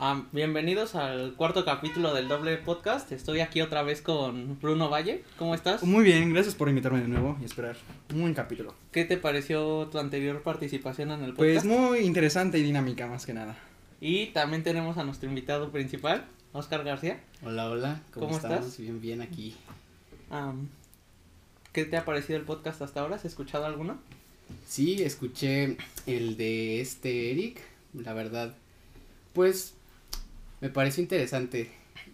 Ah, bienvenidos al cuarto capítulo del doble podcast. Estoy aquí otra vez con Bruno Valle. ¿Cómo estás? Muy bien, gracias por invitarme de nuevo y esperar un buen capítulo. ¿Qué te pareció tu anterior participación en el Pues podcast? muy interesante y dinámica más que nada. Y también tenemos a nuestro invitado principal, Oscar García. Hola, hola, ¿cómo, estás? Bien, bien aquí. ¿Qué te ha parecido el podcast hasta ahora? ¿Has escuchado alguno? Sí, escuché el de este Eric, la verdad, pues me pareció interesante.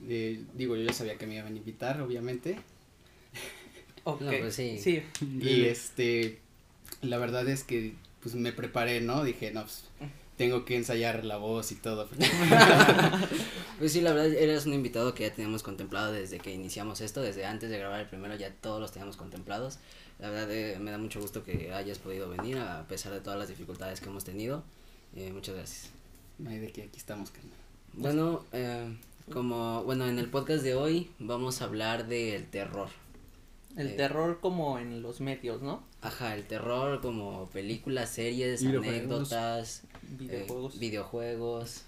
Eh, digo, yo ya sabía que me iban a invitar, obviamente. Ok. No, pues sí. Sí, Y este, la verdad es que pues me preparé, ¿no? Dije, no, pues tengo que ensayar la voz y todo. Pues sí, la verdad, eres un invitado que ya teníamos contemplado desde que iniciamos esto, desde antes de grabar el primero ya todos los teníamos contemplados. La verdad, eh, me da mucho gusto que hayas podido venir a pesar de todas las dificultades que hemos tenido. Eh, muchas gracias. No hay de que aquí estamos, carnal. Bueno, eh, como, bueno, en el podcast de hoy vamos a hablar del terror. el Eh. terror como en los medios, ¿no? Ajá, el terror como películas, series, Videojuegos. anécdotas, eh, Videojuegos.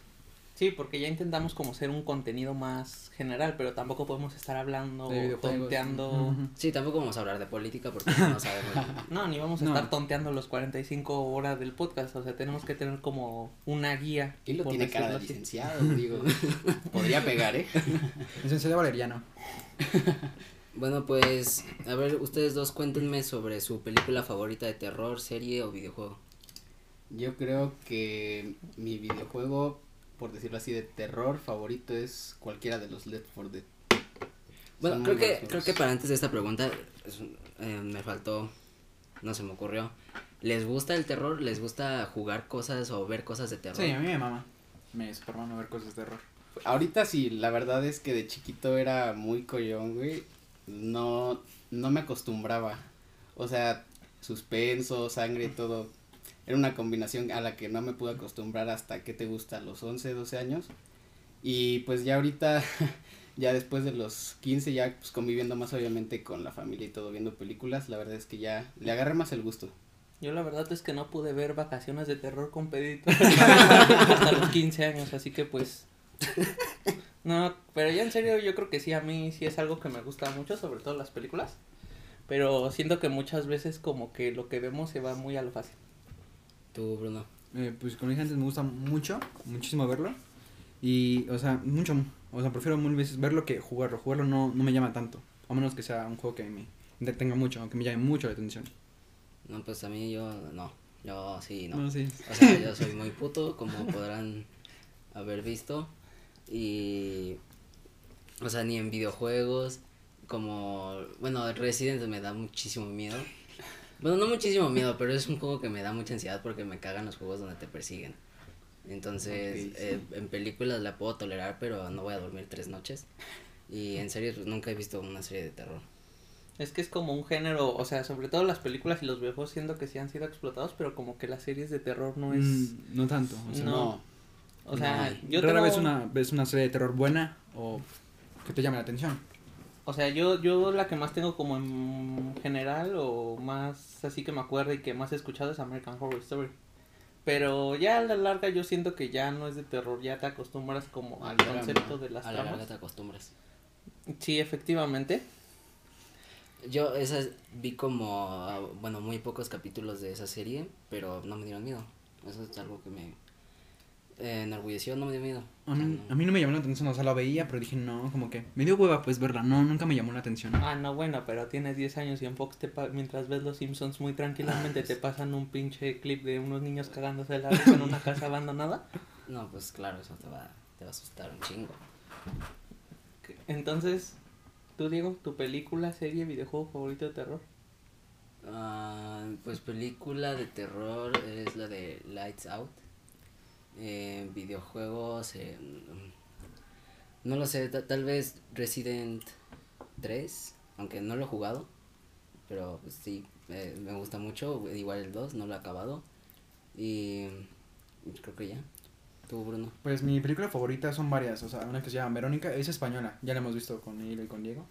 Sí, porque ya intentamos como ser un contenido más general, pero tampoco podemos estar hablando, tonteando. Sí, tampoco vamos a hablar de política porque no sabemos. No, ni vamos a No. estar tonteando los 45 horas del podcast, o sea, tenemos que tener como una guía. Y lo tiene cara de licenciado, digo. Podría pegar, ¿eh? Licenciado Valeriano. Bueno, pues, a ver, ustedes dos cuéntenme sobre su película favorita de terror, serie o videojuego. Yo creo que mi videojuego, por decirlo así, de terror favorito es cualquiera de los Left 4 Dead. Bueno, Son creo que, buenos creo que para antes de esta pregunta, es eh, me faltó, no se me ocurrió. ¿Les gusta el terror? ¿Les gusta jugar cosas o ver cosas de terror? Sí, a mí me mama. Me super mama ver cosas de terror. Ahorita sí, la verdad es que de chiquito era muy collón, güey. No, no me acostumbraba. O sea, suspenso, sangre y todo. Era una combinación a la que no me pude acostumbrar hasta que te gusta, a los 11, 12 años. Y pues ya ahorita, ya después de los 15, ya pues conviviendo más obviamente con la familia y todo, viendo películas, la verdad es que ya le agarré más el gusto. Yo la verdad es que no pude ver vacaciones de terror con Pedrito hasta los 15 años, así que pues... No, pero ya en serio yo creo que sí, a mí sí es algo que me gusta mucho, sobre todo las películas. Pero siento que muchas veces como que lo que vemos se va muy a lo fácil. Tú, Bruno. Eh, pues como dije antes, me gusta mucho, muchísimo verlo. Y, o sea, mucho. O sea, prefiero mil veces verlo que jugarlo. Jugarlo no, no me llama tanto. A menos que sea un juego que me entretenga mucho, aunque me llame mucho la atención. No, pues a mí yo, no, yo sí, no. No, sí. O sea, yo soy muy puto, como podrán haber visto. Y. O sea, ni en videojuegos. Como. Bueno, Resident me da muchísimo miedo. Bueno, no muchísimo miedo, pero es un juego que me da mucha ansiedad porque me cagan los juegos donde te persiguen. Entonces, sí. eh, en películas la puedo tolerar, pero no voy a dormir tres noches. Y en serio, pues, nunca he visto una serie de terror. Es que es como un género, o sea, sobre todo las películas y los videojuegos siento que sí han sido explotados, pero como que las series de terror no es... Mm, no tanto. O sea, No. No, o sea, no. yo rara tengo- vez una, ves una serie de terror buena o que te llame la atención. O sea, yo, yo la que más tengo como en general o más así que me acuerdo y que más he escuchado es American Horror Story. Pero ya a la larga yo siento que ya no es de terror, ya te acostumbras como al concepto de las A la larga tramas. te acostumbras. Sí, efectivamente. Yo esas vi como, ah, bueno, muy pocos capítulos de esa serie, pero no me dieron miedo. Eso es algo que me eh, enorgulleció, no me dio miedo. A mí, no. a mí no me llamó la atención, o sea, la veía, pero dije, no, como que me dio hueva pues verla, no, nunca me llamó la atención. Ah, no, bueno, pero tienes 10 años y en Fox te pa- mientras ves Los Simpsons muy tranquilamente te pasan un pinche clip de unos niños cagándose de la risa en una casa abandonada. No, pues claro, eso te va, te va a asustar un chingo. Entonces, tú Diego, tu película, serie, videojuego favorito de terror. Ah, pues película de terror es la de Lights Out. Videojuegos, no lo sé, ta- tal vez Resident 3, aunque no lo he jugado, pero pues, sí, me gusta mucho, igual el 2, no lo he acabado. Y creo que ya. ¿Tú, Bruno? Pues mi película favorita son varias, o sea, una que se llama Verónica, es española, ya la hemos visto con Hilo y con Diego.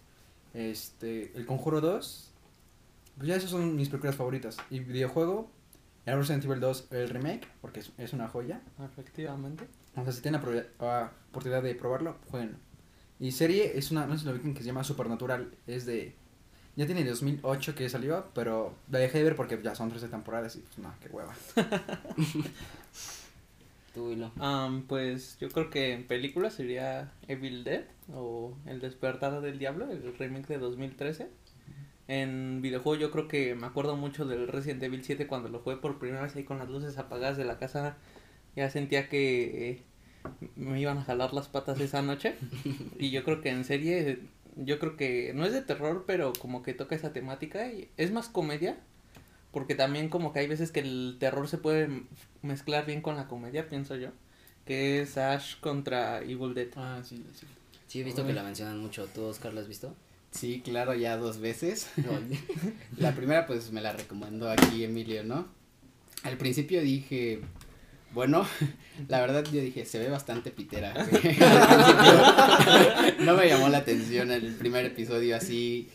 Este, El Conjuro 2, pues ya esas son mis películas favoritas. Y videojuego, el Resident Evil 2, el remake, porque es, es una joya. Efectivamente. O sea, si tienen la ah, oportunidad de probarlo, jueguenlo. Y serie es una, no sé si lo que se llama Supernatural. Es de. Ya tiene 2008 que salió, pero la dejé de ver porque ya son 13 temporadas y pues no, qué hueva. Tú, Hilo. Am, pues yo creo que en película sería Evil Dead o El despertar del diablo, el remake de 2013. En videojuego yo creo que me acuerdo mucho del Resident Evil 7 cuando lo jugué por primera vez ahí con las luces apagadas de la casa. Ya sentía que eh, me iban a jalar las patas esa noche. y yo creo que en serie, yo creo que no es de terror, pero como que toca esa temática y es más comedia. Porque también como que hay veces que el terror se puede mezclar bien con la comedia, pienso yo. Que es Ash contra Evil Dead. Ah, sí, sí. Sí, he visto Uy. que la mencionan mucho. ¿Tú, Oscar, la has visto? Sí, claro, ya dos veces. La primera pues me la recomendó aquí Emilio, ¿no? Al principio dije, bueno, la verdad yo dije, se ve bastante pitera. no me llamó la atención el primer episodio así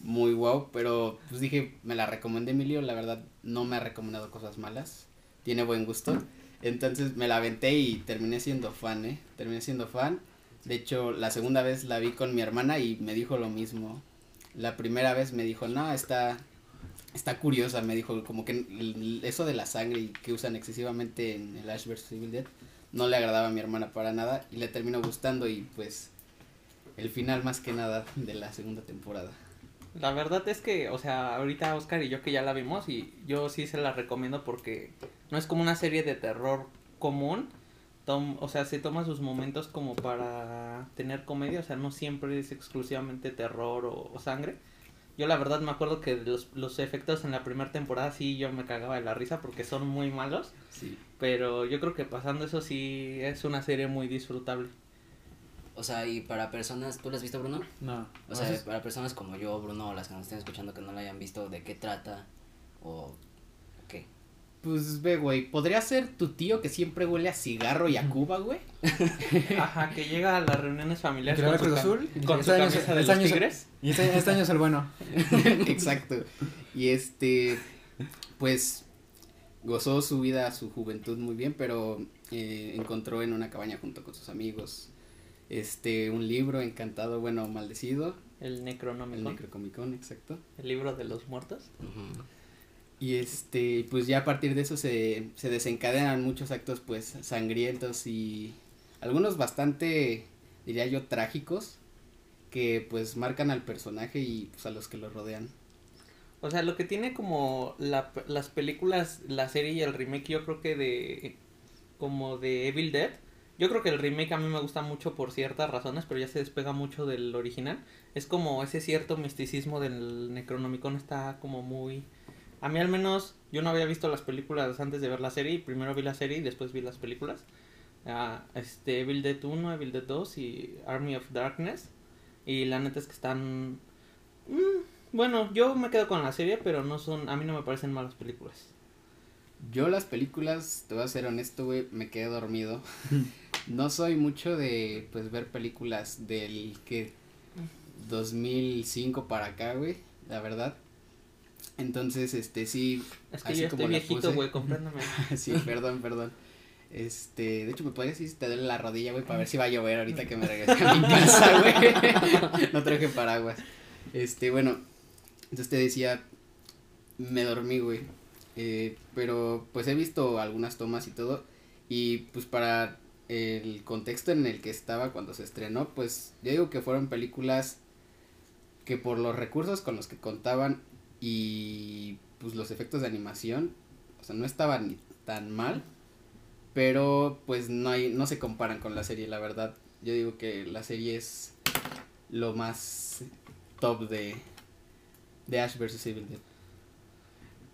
muy wow, pero pues dije, me la recomendé Emilio, la verdad no me ha recomendado cosas malas, tiene buen gusto. Entonces me la aventé y terminé siendo fan, ¿eh? Terminé siendo fan. De hecho, la segunda vez la vi con mi hermana y me dijo lo mismo. La primera vez me dijo, no, está, está curiosa, me dijo, como que eso de la sangre y que usan excesivamente en el Ash vs. Evil Dead no le agradaba a mi hermana para nada y le terminó gustando y pues el final más que nada de la segunda temporada. La verdad es que, o sea, ahorita Oscar y yo que ya la vimos y yo sí se la recomiendo porque no es como una serie de terror común. Tom, o sea, se toma sus momentos como para tener comedia, o sea, no siempre es exclusivamente terror o, o sangre. Yo la verdad me acuerdo que los, los efectos en la primera temporada sí yo me cagaba de la risa porque son muy malos, Sí. pero yo creo que pasando eso sí es una serie muy disfrutable. O sea, y para personas, ¿tú la has visto, Bruno? No. O no sea, para personas como yo, Bruno, o las que nos estén escuchando que no la hayan visto, ¿de qué trata? ¿O? Pues ve, güey, podría ser tu tío que siempre huele a cigarro y a Cuba, güey. Ajá, que llega a las reuniones familiares con su, Azul con su "Este año es- camisa de este los año es- tigres. Y este, este año es el bueno. Exacto. Y este, pues, gozó su vida, su juventud muy bien, pero eh, encontró en una cabaña junto con sus amigos, este, un libro encantado, bueno, maldecido, El el Necronomicon, Necrocomicón, exacto. el libro de los muertos. Ujú. Y este, pues ya a partir de eso se, se desencadenan muchos actos, pues, sangrientos y algunos bastante, diría yo, trágicos, que pues marcan al personaje y pues a los que lo rodean. O sea, lo que tiene como la, las películas, la serie y el remake, yo creo que de como de Evil Dead. Yo creo que el remake a mí me gusta mucho por ciertas razones, pero ya se despega mucho del original. Es como ese cierto misticismo del Necronomicon está como muy... A mí al menos, yo no había visto las películas antes de ver la serie, primero vi la serie y después vi las películas. Ah, este, Evil Dead 1, Evil Dead 2 y Army of Darkness. Y la neta es que están... mm, bueno, yo me quedo con la serie, pero no son, a mí no me parecen malas películas. Yo las películas, te voy a ser honesto, güey, me quedé dormido. no soy mucho de, pues, ver películas del que 2005 para acá, güey, la verdad. Entonces, este, sí, Es que Así yo como estoy viejito, güey, compréndeme. sí, perdón, perdón. Este, de hecho, me podrías decir si te duele la rodilla, güey, para ver si va a llover ahorita que me regrese a mi casa, güey. no traje paraguas. Este, bueno, entonces te decía, me dormí, güey. Eh, pero pues he visto algunas tomas y todo. Y pues para el contexto en el que estaba cuando se estrenó, pues yo digo que fueron películas que por los recursos con los que contaban y pues los efectos de animación, o sea, no estaban ni tan mal, pero pues no hay no se comparan con la serie, la verdad. Yo digo que la serie es lo más top de de Ash vs Evil Dead.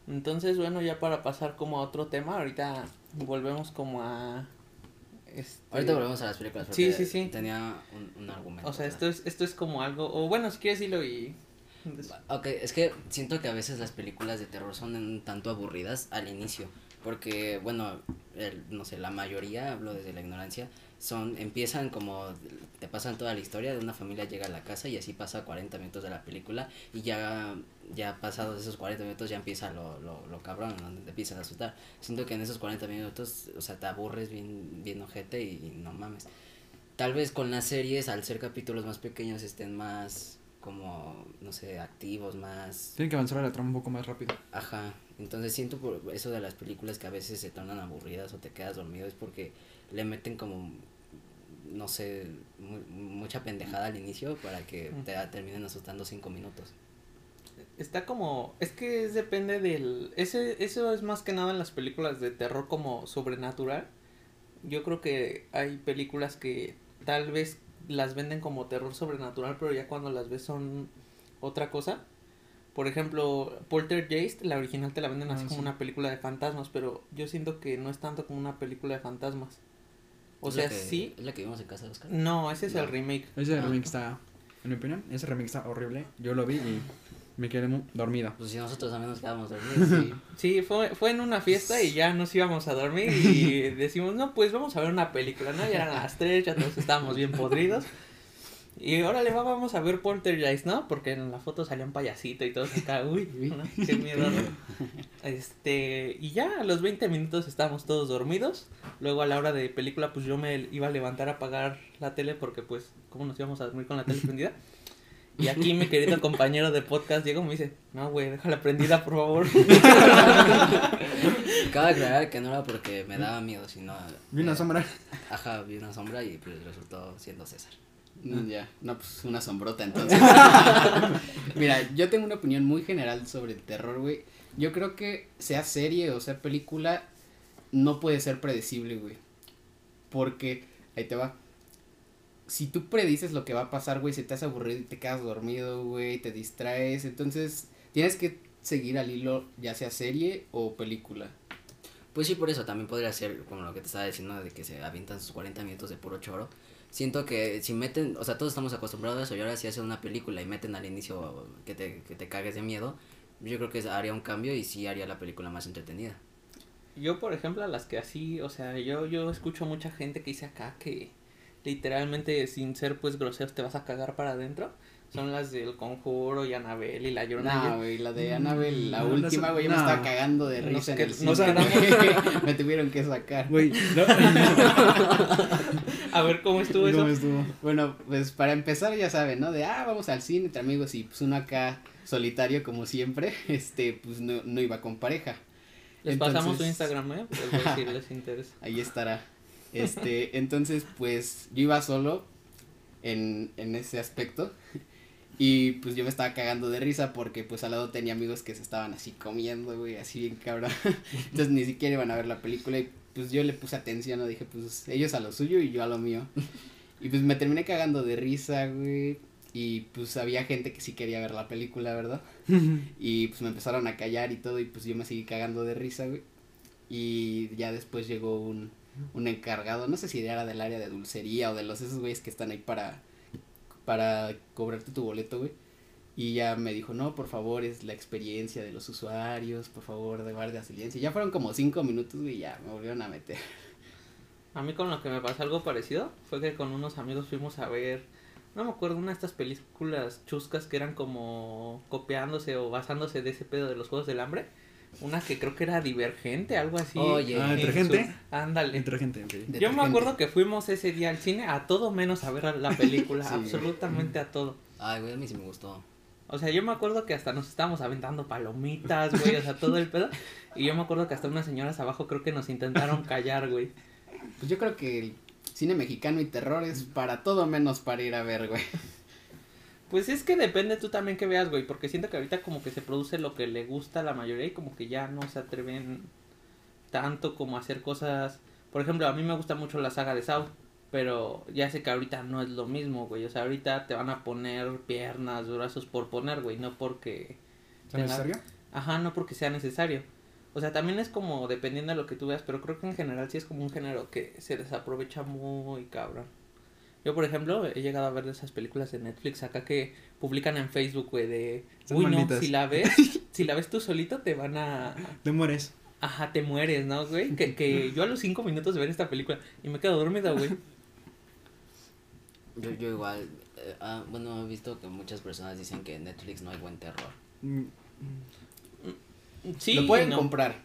Entonces, bueno, ya para pasar como a otro tema, ahorita volvemos como a... Este, Ahorita volvemos a las películas. Sí, porque sí, sí. Tenía un, un argumento. O sea, esto es, esto es como algo, o bueno, si quieres decirlo y... Ok, es que siento que a veces las películas de terror son un tanto aburridas al inicio. Porque, bueno, el, no sé, la mayoría, hablo desde la ignorancia, son, empiezan como, te pasan toda la historia de una familia llega a la casa y así pasa 40 minutos de la película y ya, ya pasados esos 40 minutos ya empieza lo, lo, lo cabrón, donde te empiezan a asustar. Siento que en esos 40 minutos, o sea, te aburres bien, bien ojete y, no mames. Tal vez con las series, al ser capítulos más pequeños, estén más como, no sé, activos, más... Tienen que avanzar la trama un poco más rápido. Ajá, entonces siento por eso de las películas que a veces se tornan aburridas o te quedas dormido es porque le meten como no sé, mucha pendejada al inicio para que te terminen asustando cinco minutos. Está como, es que es, depende del, ese, eso es más que nada en las películas de terror como sobrenatural. Yo creo que hay películas que tal vez las venden como terror sobrenatural, pero ya cuando las ves son otra cosa. Por ejemplo, Poltergeist, la original te la venden así ah, como una película de fantasmas, pero yo siento que no es tanto como una película de fantasmas. O sea, sí. ¿Es la que vimos en casa de Oscar? No, ese es el remake. Ese ah. remake está, en mi opinión, ese remake está horrible. Yo lo vi y me quedé dormido. Pues si nosotros también nos quedamos dormidos. Sí, fue, fue en una fiesta y ya nos íbamos a dormir y decimos, no, pues vamos a ver una película, ¿no? Ya eran las tres, ya todos estábamos bien podridos. Y órale, va, vamos a ver Poltergeist, ¿no? Porque en la foto salía un payasito y todo acá, uy, qué miedo. Este, y ya a los 20 minutos estábamos todos dormidos. Luego a la hora de película, pues yo me iba a levantar a apagar la tele porque pues, ¿cómo nos íbamos a dormir con la tele prendida? Y aquí mi querido compañero de podcast Diego me dice, no, güey, déjala prendida, por favor. Cabe aclarar que no era porque me daba miedo, sino... Vi una sombra. Ajá, vi una sombra y pues resultó siendo César. Mm, ya, no, pues una sombrota entonces. Mira, yo tengo una opinión muy general sobre el terror, güey. Yo creo que sea serie o sea película, no puede ser predecible, güey. Porque, ahí te va. Si tú predices lo que va a pasar, güey, se te hace aburrido y te quedas dormido, güey, te distraes. Entonces, tienes que seguir al hilo, ya sea serie o película. Pues sí, por eso también podría ser como lo que te estaba diciendo de que se avientan sus 40 minutos de puro choro siento que si meten, o sea, todos estamos acostumbrados a eso y ahora si hacen una película y meten al inicio que te, que te cagues de miedo, yo creo que haría un cambio y sí haría la película más entretenida. Yo, por ejemplo, a las que así, o sea, yo, yo escucho mucha gente que dice acá que literalmente sin ser pues groseros te vas a cagar para adentro son las del Conjuro y Anabel y la Llorona. No, güey, la de Anabel, la última, güey, me estaba cagando de risa en el cine. me tuvieron que sacar. Güey, A ver, ¿cómo estuvo eso? Bueno, pues para empezar, ya saben, ¿no? De, ah, vamos al cine entre amigos y pues uno acá solitario como siempre, este, pues no, no iba con pareja. Les pasamos su Instagram, ¿eh? Pues, si les interesa. Ahí estará. Este, entonces, pues yo iba solo en, en ese aspecto. Y pues yo me estaba cagando de risa porque pues al lado tenía amigos que se estaban así comiendo, güey, así bien cabrón. Entonces ni siquiera iban a ver la película y pues yo le puse atención, ¿no? Dije, pues ellos a lo suyo y yo a lo mío. Y pues me terminé cagando de risa, güey. Y pues había gente que sí quería ver la película, ¿verdad? y pues me empezaron a callar y todo y pues yo me seguí cagando de risa, güey. Y ya después llegó un, un encargado, no sé si era del área de dulcería o de los esos güeyes que están ahí para para cobrarte tu boleto, güey. Y ya me dijo, no, por favor, es la experiencia de los usuarios, por favor, de guardia silencio. Ya fueron como cinco minutos, güey, y ya me volvieron a meter. A mí con lo que me pasó algo parecido fue que con unos amigos fuimos a ver, no me acuerdo, una de estas películas chuscas que eran como copiándose o basándose de ese pedo de los Juegos del Hambre. Una que creo que era divergente, algo así. Oye, ah, ¿entre gente? Ándale. Entre gente, Yo me acuerdo que fuimos ese día al cine a todo menos a ver la película, absolutamente a todo. Ay, güey, a mí sí me gustó. O sea, yo me acuerdo que hasta nos estábamos aventando palomitas, güey, o sea, todo el pedo. Y yo me acuerdo que hasta unas señoras abajo creo que nos intentaron callar, güey. Pues yo creo que el cine mexicano y terror es para todo menos para ir a ver, güey. Pues es que depende tú también que veas, güey, porque siento que ahorita como que se produce lo que le gusta a la mayoría y como que ya no se atreven tanto como a hacer cosas. Por ejemplo, a mí me gusta mucho la saga de Saw, pero ya sé que ahorita no es lo mismo, güey. O sea, ahorita te van a poner piernas, brazos por poner, güey, no porque... ¿Sea necesario? Ajá, no porque sea necesario. O sea, también es como dependiendo de lo que tú veas, pero creo que en general sí es como un género que se desaprovecha muy cabrón. Yo, por ejemplo, he llegado a ver esas películas de Netflix acá que publican en Facebook, güey, de... Uy, no, si la ves, si la ves tú solito te van a... Te mueres. Ajá, te mueres, ¿no, güey? Que, que yo a los cinco minutos de ver esta película y me quedo dormida, güey. Yo, yo igual, eh, ah, bueno, he visto que muchas personas dicen que en Netflix no hay buen terror. Mm, Sí, lo pueden no. comprar.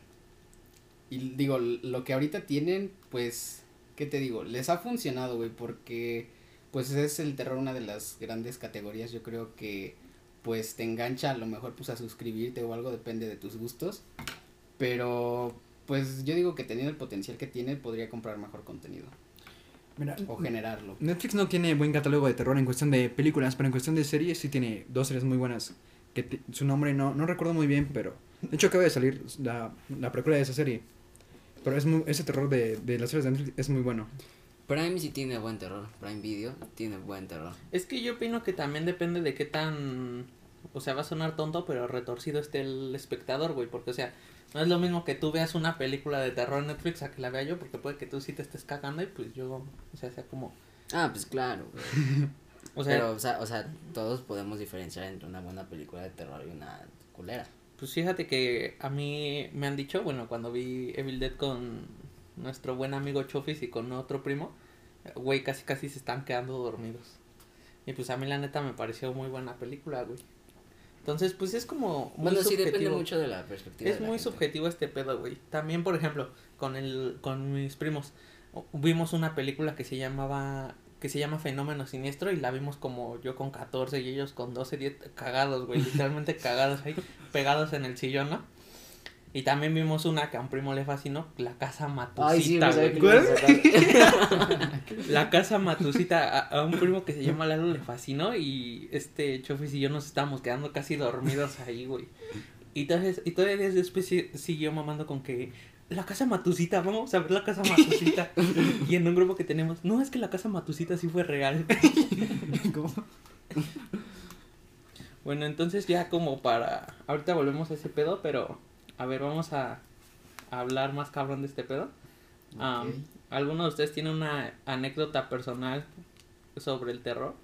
Y digo, lo que ahorita tienen, pues, ¿qué te digo? Les ha funcionado, güey, porque pues es el terror una de las grandes categorías, yo creo que pues te engancha a lo mejor pues a suscribirte o algo, depende de tus gustos. Pero pues yo digo que teniendo el potencial que tiene, podría comprar mejor contenido Mira, o generarlo. Netflix no tiene buen catálogo de terror en cuestión de películas, pero en cuestión de series sí tiene dos series muy buenas. Que te- su nombre no, no recuerdo muy bien, pero de hecho acaba de salir la, la precuela de esa serie. Pero es muy, ese terror de, de las series de Netflix es muy bueno. Prime sí tiene buen terror. Prime Video tiene buen terror. Es que yo opino que también depende de qué tan. O sea, va a sonar tonto, pero retorcido esté el espectador, güey. Porque, o sea, no es lo mismo que tú veas una película de terror en Netflix a que la vea yo, porque puede que tú sí te estés cagando y pues yo, o sea, sea como. Ah, pues claro. güey. O sea, Pero, o sea, o sea, todos podemos diferenciar entre una buena película de terror y una culera. Pues fíjate que a mí me han dicho, bueno, cuando vi Evil Dead con nuestro buen amigo Chofis y con otro primo, güey, casi casi se están quedando dormidos. Y pues a mí la neta me pareció muy buena película, güey. Entonces, pues es como muy Bueno, sí depende mucho de la perspectiva. Es de la muy gente. subjetivo este pedo, güey. También, por ejemplo, con el con mis primos vimos una película que se llamaba que se llama Fenómeno Siniestro y la vimos como yo con 14 y ellos con 12, 10 cagados, güey, literalmente cagados ahí, pegados en el sillón, ¿no? Y también vimos una que a un primo le fascinó, La Casa Ay, sí, Matusita, no sabía güey. La Casa Matusita, a, a un primo que se llama Lalo le fascinó y este Chofis y yo nos estábamos quedando casi dormidos ahí, güey. Y entonces, y todavía después si- siguió mamando con que la casa Matusita, vamos a ver la casa Matusita. y en un grupo que tenemos, no, es que la casa Matusita sí fue real. ¿Cómo? bueno, entonces ya como para, ahorita volvemos a ese pedo, pero a ver, vamos a, a hablar más cabrón de este pedo. Ah, Ok. ¿Alguno de ustedes tiene una anécdota personal sobre el terror?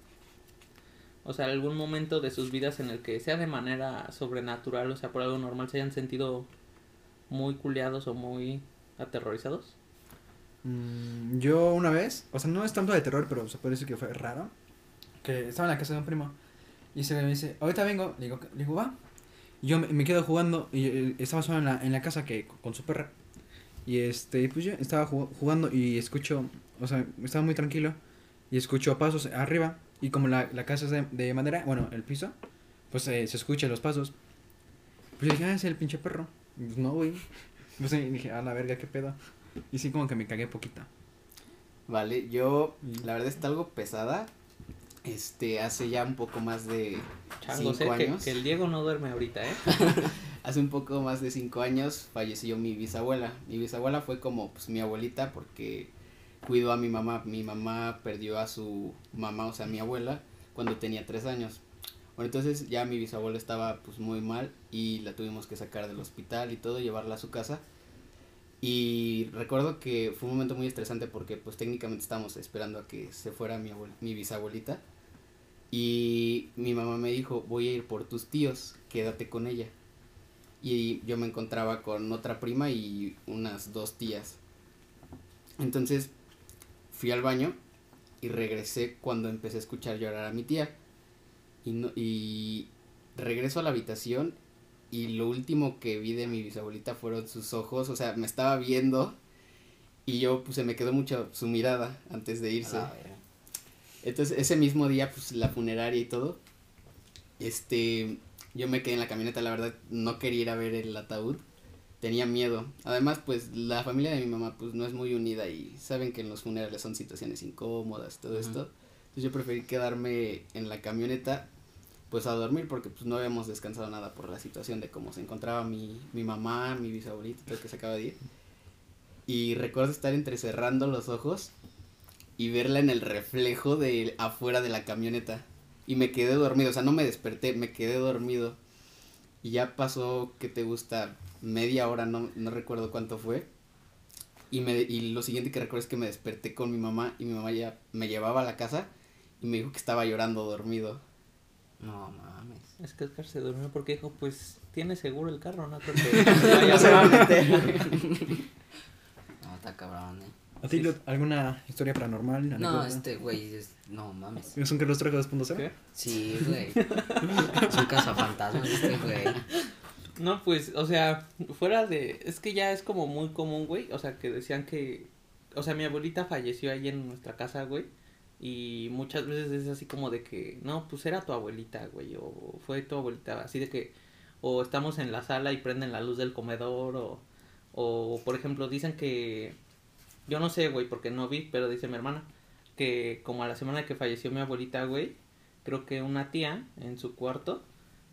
O sea, algún momento de sus vidas en el que sea de manera sobrenatural, o sea, por algo normal, se hayan sentido muy culeados o muy aterrorizados. Mm, yo una vez, o sea, no es tanto de terror, pero se puede decir que fue raro. Que estaba en la casa de un primo y se me dice, ahorita vengo, le digo, le digo va. Y yo me, quedo jugando y eh, estaba solo en la, en la casa que con su perra. Y este, pues yo estaba ju- jugando y escucho, o sea, estaba muy tranquilo y escucho pasos arriba. Y como la, la casa es de, de madera, bueno, el piso, pues eh, se escuchan los pasos. Pues yo dije, ah, es el pinche perro. Pues no, güey. Pues eh, dije, a la verga, qué pedo. Y sí, como que me cagué poquito. Vale, yo la verdad está algo pesada. Este, hace ya un poco más de Chango, sé cinco que, años. que el Diego no duerme ahorita, ¿eh? Hace un poco más de cinco años falleció mi bisabuela. Mi bisabuela fue como pues mi abuelita porque cuidó a mi mamá. Mi mamá perdió a su mamá, o sea, mi abuela, cuando tenía tres años. Bueno, entonces ya mi bisabuela estaba pues muy mal y la tuvimos que sacar del hospital y todo, llevarla a su casa. Y recuerdo que fue un momento muy estresante porque pues técnicamente estábamos esperando a que se fuera mi, mi bisabuelita. Y mi mamá me dijo, voy a ir por tus tíos, quédate con ella. Y yo me encontraba con otra prima y unas dos tías. Entonces fui al baño y regresé cuando empecé a escuchar llorar a mi tía. Y, no, y regreso a la habitación y lo último que vi de mi bisabuelita fueron sus ojos, o sea, me estaba viendo y yo pues se me quedó mucho su mirada antes de irse. Ah. Entonces, ese mismo día, pues, la funeraria y todo, este, yo me quedé en la camioneta, la verdad, no quería ir a ver el ataúd, tenía miedo. Además, pues, la familia de mi mamá, pues, no es muy unida y saben que en los funerales son situaciones incómodas, todo esto. Entonces, yo preferí quedarme en la camioneta, pues, a dormir, porque, pues, no habíamos descansado nada por la situación de cómo se encontraba mi, mi mamá, mi bisabuelita, todo que se acaba de ir. Y recuerdo estar entrecerrando los ojos y verla en el reflejo de afuera de la camioneta. Y me quedé dormido, o sea, no me desperté, me quedé dormido. Y ya pasó, ¿qué te gusta? Media hora, no, no recuerdo cuánto fue. Y, me, y lo siguiente que recuerdo es que me desperté con mi mamá y mi mamá ya me llevaba a la casa y me dijo que estaba llorando dormido. No mames. Es que Oscar se durmió porque dijo, pues tiene seguro el carro, no creo que vaya No se va a meter. No, está cabrón, eh. ¿A ti, Lot, alguna historia paranormal? No, anécdota? este güey es. No mames. ¿Es un Carlos Trejo 2.0? ¿Qué? Sí, güey. Es un cazafantasmas este güey. No, pues, o sea, fuera de... Es que ya es como muy común, güey. O sea, que decían que... O sea, mi abuelita falleció ahí en nuestra casa, güey. Y muchas veces es así como de que... No, pues era tu abuelita, güey. O fue tu abuelita. Así de que... O estamos en la sala y prenden la luz del comedor. O, o por ejemplo, dicen que... Yo no sé, güey, porque no vi, pero dice mi hermana. Que como a la semana que falleció mi abuelita, güey. Creo que una tía en su cuarto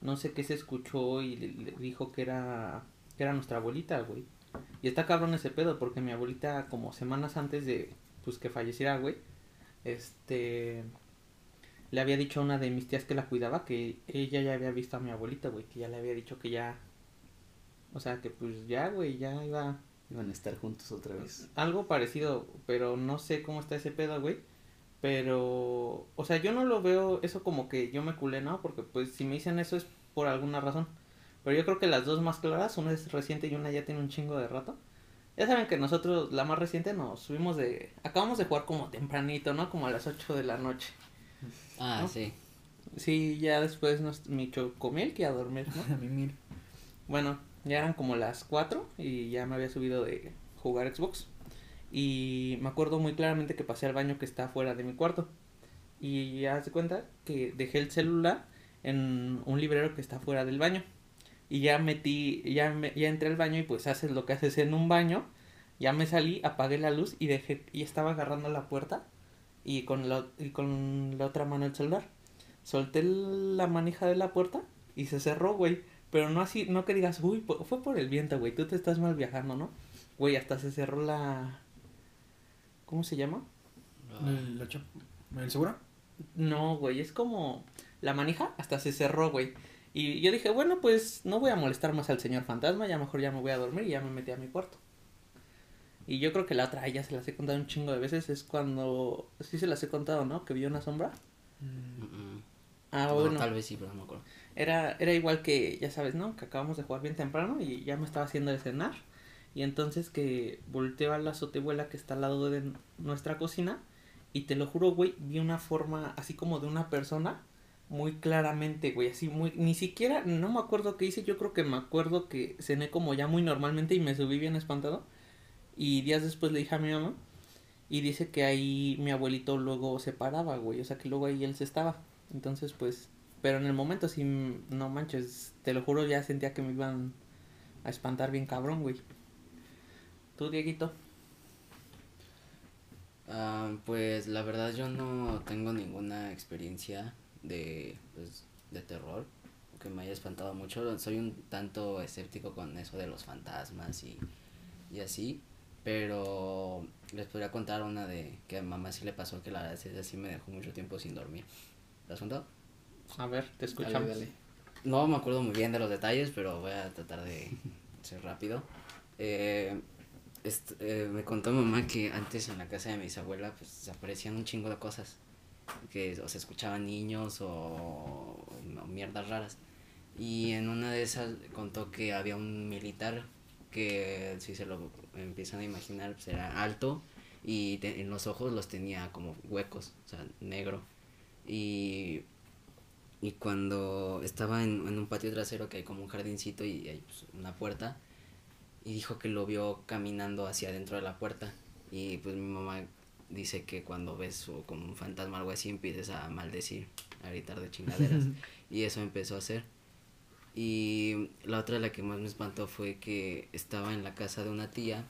no sé qué se escuchó y le, dijo que era que era nuestra abuelita, güey. Y está cabrón ese pedo porque mi abuelita como semanas antes de pues que falleciera, güey, este le había dicho a una de mis tías que la cuidaba que ella ya había visto a mi abuelita, güey, que ya le había dicho que ya o sea, que pues ya, güey, ya iba Iban a estar juntos otra vez. algo parecido, pero no sé cómo está ese pedo, güey. Pero, o sea, yo no lo veo eso como que yo me culé, ¿no? Porque pues si me dicen eso es por alguna razón. Pero yo creo que las dos más claras, una es reciente y una ya tiene un chingo de rato. Ya saben que nosotros, la más reciente, nos subimos de... Acabamos de jugar como tempranito, ¿no? Como a las 8 de la noche. Ah, ¿No? sí. Sí, ya después nos, mi chocomil que a dormir, ¿no? A mí, mira. Bueno, ya eran como las 4 y ya me había subido de jugar Xbox. Y me acuerdo muy claramente que pasé al baño que está fuera de mi cuarto. Y ya se cuenta que dejé el celular en un librero que está fuera del baño. Y ya metí, ya, me, ya entré al baño y pues haces lo que haces en un baño. Ya me salí, apagué la luz y dejé, y estaba agarrando la puerta y con la, y con la otra mano el celular. Solté la manija de la puerta y se cerró, güey. Pero no así, no que digas, uy, fue por el viento, güey, tú te estás mal viajando, ¿no? Güey, hasta se cerró la... ¿Cómo se llama? ¿El, ¿El seguro? No, güey, es como la manija hasta se cerró, güey. Y yo dije, bueno, pues no voy a molestar más al señor fantasma, ya mejor ya me voy a dormir y ya me metí a mi cuarto. Y yo creo que la otra, ya se las he contado un chingo de veces, es cuando, sí se las he contado, ¿no? Que vio una sombra. Mm, mm. Ah, No, bueno. Tal vez sí, pero no me acuerdo. Era, era igual que, ya sabes, ¿no? Que acabamos de jugar bien temprano y ya me estaba haciendo de cenar. Y entonces que volteo a la azotebuela que está al lado de nuestra cocina. Y te lo juro, güey, vi una forma así como de una persona muy claramente, güey, así muy, ni siquiera, no me acuerdo qué hice, yo creo que me acuerdo que cené como ya muy normalmente y me subí bien espantado. Y días después le dije a mi mamá y dice que ahí mi abuelito luego se paraba, güey, o sea que luego ahí él se estaba. Entonces, pues, pero en el momento sí, no manches, te lo juro, ya sentía que me iban a espantar bien cabrón, güey. ¿Tú, Dieguito? Ah, pues la verdad yo no tengo ninguna experiencia de, pues, de terror que me haya espantado mucho. Soy un tanto escéptico con eso de los fantasmas y, y así. Pero les podría contar una de que a mamá sí le pasó que la verdad sí, sí me dejó mucho tiempo sin dormir. ¿La has contado? A ver, te escuchamos. Dale, dale. No me acuerdo muy bien de los detalles, pero voy a tratar de ser rápido. Eh, eh, me contó mi mamá que antes en la casa de mis abuelas pues se aparecían un chingo de cosas. Que o se escuchaban niños o, mierdas raras. Y en una de esas contó que había un militar que si se lo empiezan a imaginar pues era alto y en los ojos los tenía como huecos, o sea, negro. Y y cuando estaba en, en un patio trasero que hay como un jardincito y hay pues, una puerta, y dijo que lo vio caminando hacia adentro de la puerta. Y pues mi mamá dice que cuando ves o como un fantasma o algo así empiezas a maldecir, a gritar de chingaderas. y eso empezó a hacer. Y la otra, la que más me espantó, fue que estaba en la casa de una tía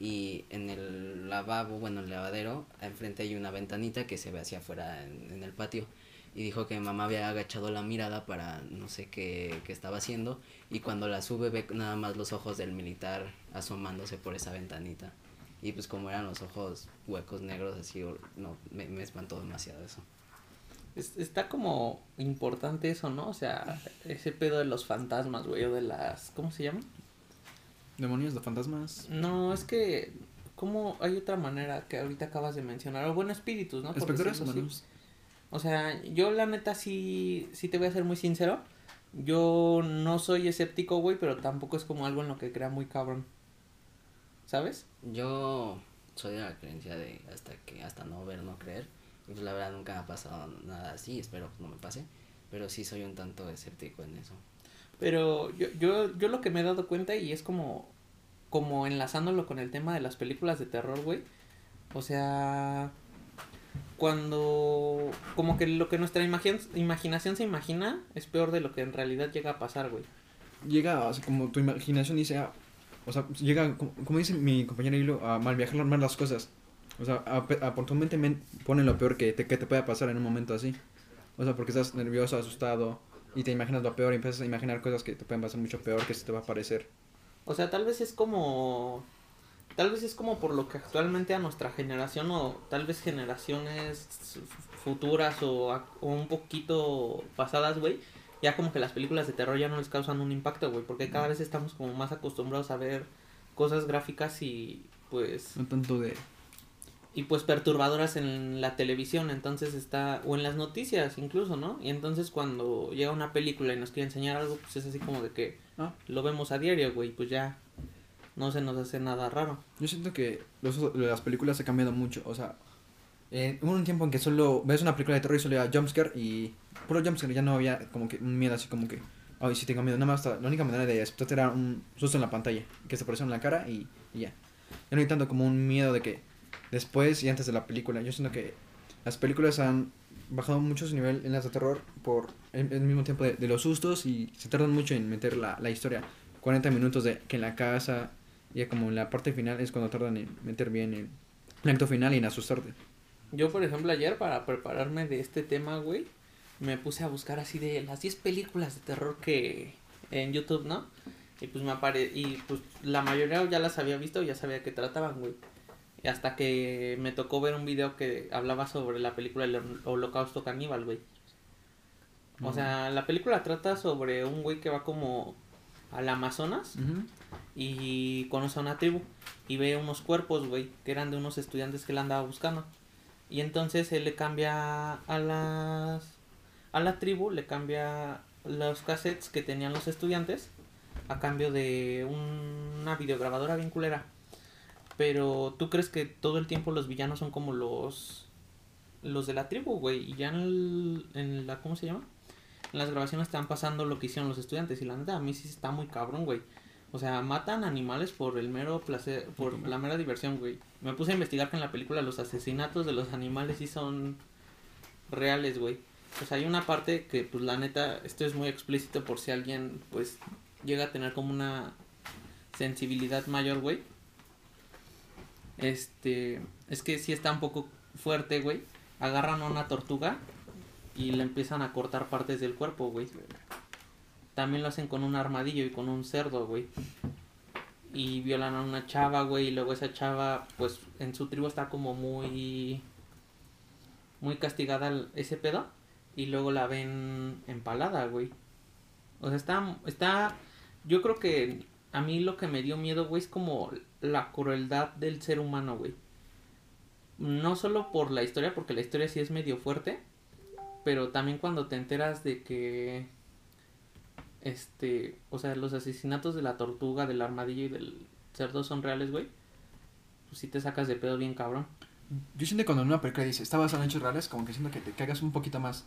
y en el lavabo, bueno, el lavadero, enfrente hay una ventanita que se ve hacia afuera en, en el patio. Y dijo que mi mamá había agachado la mirada para no sé qué, qué estaba haciendo. Y cuando la sube ve nada más los ojos del militar asomándose por esa ventanita. Y pues como eran los ojos huecos negros así, no, me, me espantó demasiado eso. Es- está como importante eso, ¿no? O sea, ese pedo de los fantasmas, güey, o de las... ¿Cómo se llama? Demonios, de fantasmas. No, es que... ¿Cómo hay otra manera que ahorita acabas de mencionar? O bueno, espíritus, ¿no? Por Espectros humanos. O sea, yo la neta sí, sí te voy a ser muy sincero. yo no soy escéptico, güey, pero tampoco es como algo en lo que crea muy cabrón. ¿Sabes? Yo soy de la creencia de hasta que hasta no ver, no creer. Y pues la verdad nunca me ha pasado nada así, espero que no me pase. Pero sí soy un tanto escéptico en eso. Pero yo, yo, yo lo que me he dado cuenta y es como, como enlazándolo con el tema de las películas de terror, güey. O sea, cuando como que lo que nuestra imagin- imaginación se imagina es peor de lo que en realidad llega a pasar, güey. Llega, o sea, como tu imaginación dice, ah, o sea, llega, como, dice mi compañero Hilo, a mal viajar más las cosas. O sea, a, pe- a por tu mente men- pone lo peor que te, que te pueda pasar en un momento así. O sea, porque estás nervioso, asustado, y te imaginas lo peor y empiezas a imaginar cosas que te pueden pasar mucho peor que se te va a parecer. O sea, tal vez es como tal vez es como por lo que actualmente a nuestra generación o tal vez generaciones futuras o, o un poquito pasadas, güey, ya como que las películas de terror ya no les causan un impacto, güey, porque cada vez estamos como más acostumbrados a ver cosas gráficas y pues No tanto de... y pues perturbadoras en la televisión, entonces está, o en las noticias incluso, ¿no? Y entonces cuando llega una película y nos quiere enseñar algo, pues es así como de que Ah. lo vemos a diario, güey, pues ya no se nos hace nada raro. Yo siento que los, las películas han cambiado mucho, o sea, eh, hubo un tiempo en que solo ves una película de terror y solo había jumpscare y puro jumpscare, ya no había como que un miedo así como que, ay, sí tengo miedo, nada más la única manera de aceptarte era un susto en la pantalla, que se apareció en la cara y, y ya. Ya no hay tanto como un miedo de que después y antes de la película, yo siento que las películas han bajado mucho su nivel en las de terror por el, el mismo tiempo de, de los sustos y se tardan mucho en meter la, la historia. 40 minutos de que en la casa, ya como en la parte final es cuando tardan en meter bien el, el acto final y en asustarte. Yo, por ejemplo, ayer para prepararme de este tema, güey, me puse a buscar así de las 10 películas de terror que en YouTube, ¿no? Y pues me apare y pues la mayoría ya las había visto, ya sabía que trataban, güey. Hasta que me tocó ver un video que hablaba sobre la película El Holocausto Caníbal, güey. O sea, la película trata sobre un güey que va como al Amazonas y conoce a una tribu y ve unos cuerpos, güey, que eran de unos estudiantes que él andaba buscando. Y entonces él le cambia a las a la tribu, le cambia los cassettes que tenían los estudiantes a cambio de un- una videograbadora bien culera. Pero tú crees que todo el tiempo los villanos son como los los de la tribu, güey, y ya en, el- en la ¿cómo se llama? En las grabaciones están pasando lo que hicieron los estudiantes y la neta a mí sí está muy cabrón, güey. O sea, matan animales por el mero placer, por la mera diversión, güey. Me puse a investigar que en la película los asesinatos de los animales sí son reales, güey. O sea, hay una parte que, pues, la neta, esto es muy explícito por si alguien, pues, llega a tener como una sensibilidad mayor, güey. Este, es que sí está un poco fuerte, güey. Agarran a una tortuga y le empiezan a cortar partes del cuerpo, güey. También lo hacen con un armadillo y con un cerdo, güey. Y violan a una chava, güey. Y luego esa chava, pues en su tribu está como muy. Muy castigada ese pedo. Y luego la ven empalada, güey. O sea, está. está yo creo que a mí lo que me dio miedo, güey, es como la crueldad del ser humano, güey. No solo por la historia, porque la historia sí es medio fuerte. Pero también cuando te enteras de que este, o sea, los asesinatos de la tortuga, del armadillo y del cerdo son reales, güey. Pues sí te sacas de pedo bien cabrón. Yo siento que cuando en una película dice está basada en hechos reales, como que siento que te cagas un poquito más.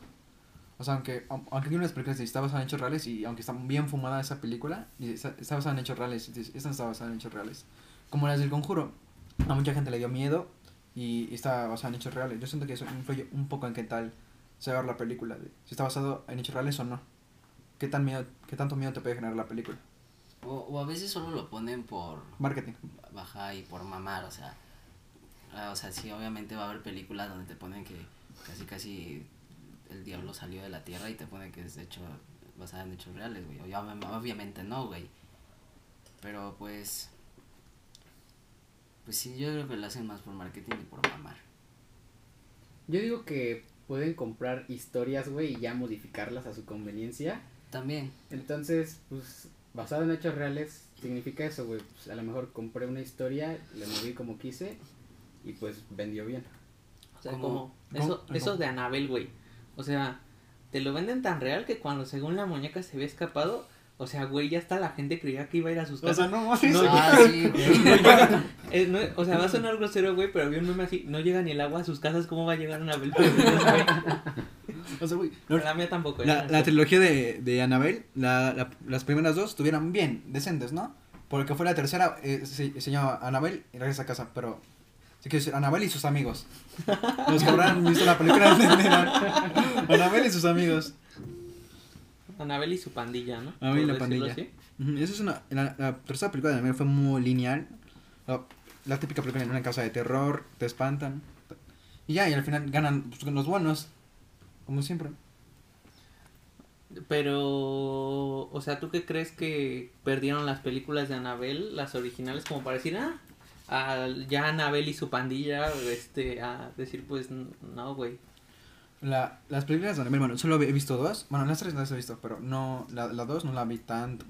O sea, aunque, aun- aunque hay unas películas que está basada en hechos reales y aunque está bien fumada esa película, está, está basada en hechos reales, esta está basada en hechos reales. Como las del conjuro, a mucha gente le dio miedo y está basada en hechos reales. Yo siento que eso influye un poco en qué tal se va a ver la película, de si está basado en hechos reales o no. ¿Qué, tan miedo, qué tanto miedo te puede generar la película? O, o a veces solo lo ponen por Marketing. bajar y por mamar, o sea. ah, O sea, sí, obviamente va a haber películas donde te ponen que casi casi el diablo salió de la tierra y te ponen que es de hecho basada en hechos reales, güey. Obvia- Obviamente no, güey. Pero pues. Pues sí, yo creo que lo hacen más por marketing y por mamar. Yo digo que pueden comprar historias, güey, y ya modificarlas a su conveniencia. También. Entonces, pues, basado en hechos reales, significa eso, güey. Pues, a lo mejor compré una historia, le moví como quise y pues vendió bien. O sea, Como- eso, eso de Anabel, güey. O sea, te lo venden tan real que cuando según la muñeca se había escapado, o sea, güey, ya hasta la gente creía que iba a ir a sus O casas. sea, no. No, Ah, sí, güey. No llega- eh, o sea, va a sonar grosero, güey, pero había un meme así, no llega ni el agua a sus casas, ¿cómo va a llegar una güey? O sea, güey. no, La mía tampoco. La, ¿eh? la trilogía de, de Annabelle, la, la- las primeras dos estuvieron bien, decentes, ¿no? Porque fue la tercera, eh, se, se llama Annabelle y regresa a casa, pero... Sí que decir Annabelle y sus amigos. Los que habrán visto la película entenderán. Annabelle y sus amigos. Anabel y su pandilla, ¿no? Annabelle y la pandilla. así. Ujú, Esa es una... La, la tercera película de Annabelle fue muy lineal. La, la típica película en una casa de terror, te espantan. Y ya, y al final ganan pues, los buenos. Como siempre. Pero, o sea, ¿tú qué crees que perdieron las películas de Anabel, las originales, como para decir, ah, al- ya Anabel y su pandilla, este, a decir, pues, no, güey. La, las películas de Annabelle, bueno, solo he visto dos. Bueno, las tres las he visto, pero no, la, la dos no la vi tanto.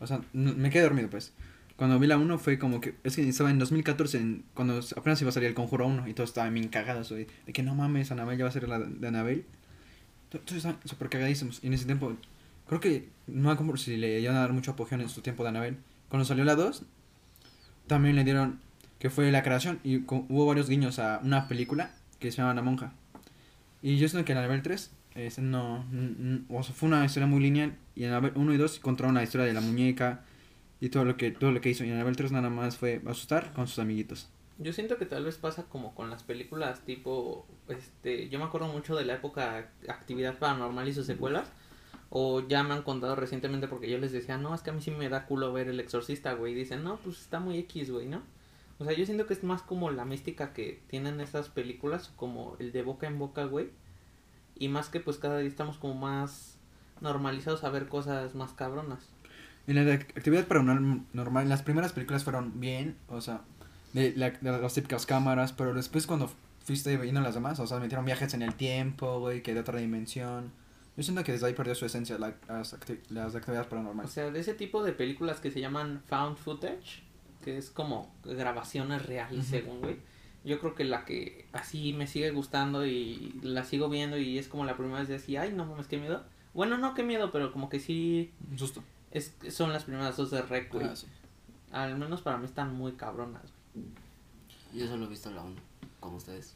O sea, no- me quedé dormido, pues. Cuando vi la uno fue como que, es que estaba en 2014, en- cuando apenas iba a salir el Conjuro 1 y todos estaban bien cagados, güey, de que no mames, Annabelle ya va a ser la de Annabelle. Estaban súper cagadísimos. Y en ese tiempo, creo que no acuerdo si le iban a dar mucho apogeo en su tiempo de Annabelle. Cuando salió la 2, también le dieron que fue la creación y hubo varios guiños a una película que se llama La Monja. Y yo siento que en Annabelle 3 este, no, n- n- o sea, fue una historia muy lineal y en Annabelle 1 y 2 contaron la historia de la muñeca y todo lo que todo lo que hizo y en Annabelle 3 nada más fue asustar con sus amiguitos. Yo siento que tal vez pasa como con las películas tipo, este, yo me acuerdo mucho de la época Actividad Paranormal y sus secuelas, o ya me han contado recientemente porque yo les decía, no, es que a mí sí me da culo ver El Exorcista, güey, y dicen, no, pues está muy X, güey, ¿no? O sea, yo siento que es más como la mística que tienen estas películas, como el de boca en boca, güey, y más que pues cada día estamos como más normalizados a ver cosas más cabronas. En la de actividad paranormal normal, las primeras películas fueron bien, o sea, de, la- de las típicas cámaras, pero después cuando fuiste viendo las demás, o sea, metieron viajes en el tiempo, güey, que de otra dimensión. Yo siento que desde ahí perdió su esencia la- las, acti- las actividades O paranormales. sea, de ese tipo de películas que se llaman found footage, que es como grabaciones reales, Ujú. según, güey. Yo creo que la que así me sigue gustando y la sigo viendo y es como la primera vez de así, ay, no mames, qué miedo. Bueno, no, qué miedo, pero como que sí Un susto. es, son las primeras dos de Rec, güey. Ah, sí. Al menos para mí están muy cabronas, Yo solo he visto la 1, como ustedes.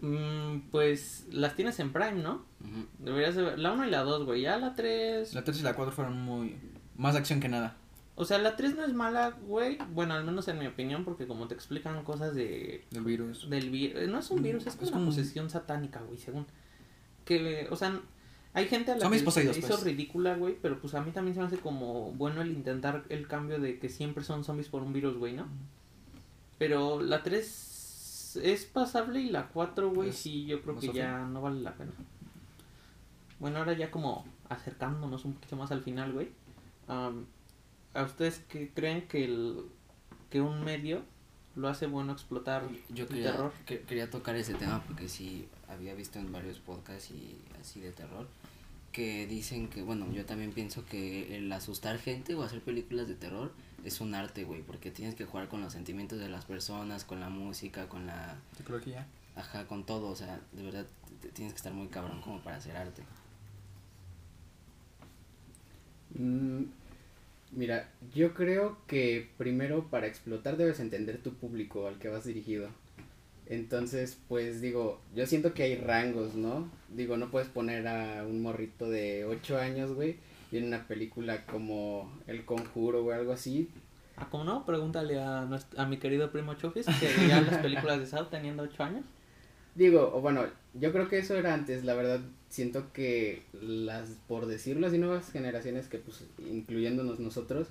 Mm, pues las tienes en Prime, ¿no? Deberías de ver la 1 y la 2, güey. Ya la 3... La 3 y la 4 fueron muy... Más acción que nada. O sea, la 3 no es mala, güey. Bueno, al menos en mi opinión, porque como te explican cosas de Del virus. del virus. No es un virus, es como Es una posesión satánica, güey, según. Que, o sea, hay gente a la que poseídos, se hizo pues. ridícula, güey, pero pues a mí también se me hace como bueno el intentar el cambio de que siempre son zombies por un virus, güey, ¿no? Pero la 3 es pasable y la 4, güey, sí, yo creo que Sofía. ya no vale la pena. Bueno, ahora ya como acercándonos un poquito más al final, güey. am, ¿A ustedes qué creen que el que un medio lo hace bueno explotar Yo el quería, terror? que- quería tocar ese tema porque sí había visto en varios podcasts y así de terror que dicen que, bueno, yo también pienso que el asustar gente o hacer películas de terror es un arte, güey, porque tienes que jugar con los sentimientos de las personas, con la música, con la, Psicología. ajá, con todo, o sea, de verdad tienes que estar muy cabrón como para hacer arte. Mm, mira, yo creo que primero para explotar debes entender tu público al que vas dirigido. Entonces, pues digo, yo siento que hay rangos, ¿no? Digo, no puedes poner a un morrito de 8 años, güey, y en una película como El Conjuro o algo así. Ah, ¿cómo no? Pregúntale a, nuestro- a mi querido primo Chofis que veía las películas de Saw teniendo 8 años. Digo, o bueno, yo creo que eso era antes, la verdad, siento que las, por decirlo así, nuevas generaciones que pues, incluyéndonos nosotros,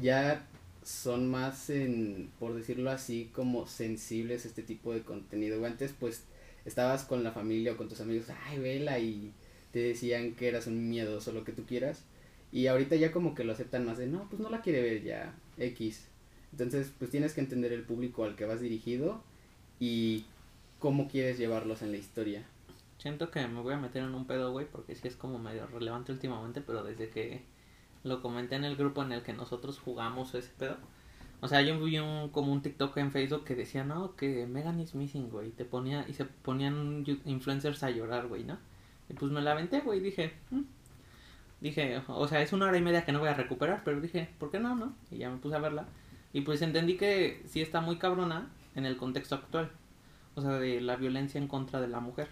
ya son más en, por decirlo así, como sensibles a este tipo de contenido. Antes pues estabas con la familia o con tus amigos, ay, vela, y te decían que eras un miedoso, lo que tú quieras. Y ahorita ya como que lo aceptan más de, no, pues no la quiere ver ya, X. Entonces, pues tienes que entender el público al que vas dirigido y cómo quieres llevarlos en la historia. Siento que me voy a meter en un pedo, güey, porque sí es como medio relevante últimamente, pero desde que lo comenté en el grupo en el que nosotros jugamos ese pedo. O sea, yo vi un, como un TikTok en Facebook que decía, no, que Megan is missing, güey. Te ponía, y se ponían influencers a llorar, güey, ¿no? Y pues me la aventé, güey, dije, "Mm". dije, o sea, es una hora y media que no voy a recuperar, pero dije, ¿por qué no, no? Y ya me puse a verla. Y pues entendí que sí está muy cabrona en el contexto actual. O sea, de la violencia en contra de la mujer.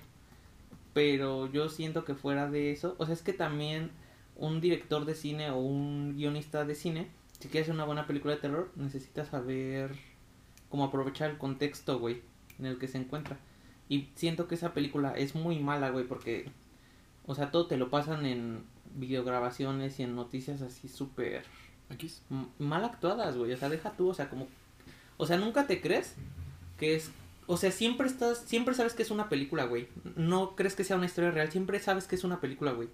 Pero yo siento que fuera de eso, o sea, es que también un director de cine o un guionista de cine, si quieres hacer una buena película de terror, necesita saber cómo aprovechar el contexto, güey, en el que se encuentra. Y siento que esa película es muy mala, güey, porque, o sea, todo te lo pasan en videograbaciones y en noticias así súper mal actuadas, güey. O sea, deja tú, o sea, como. O sea, nunca te crees que es. O sea, siempre estás. Siempre sabes que es una película, güey. No crees que sea una historia real. Siempre sabes que es una película, güey.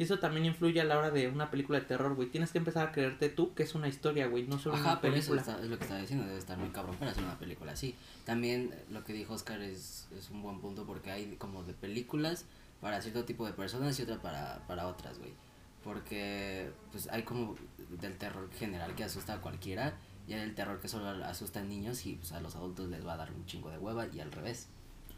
Y eso también influye a la hora de una película de terror, güey. Tienes que empezar a creerte tú que es una historia, güey. No solo Ajá, una por eso película. está- es lo que estaba diciendo, debe estar muy cabrón para hacer una película así. También eh, lo que dijo Oscar es, es un buen punto porque hay como de películas para cierto tipo de personas y otra para, para otras, güey. Porque pues hay como del terror general que asusta a cualquiera y hay el terror que solo asusta a niños y pues, a los adultos les va a dar un chingo de hueva y al revés.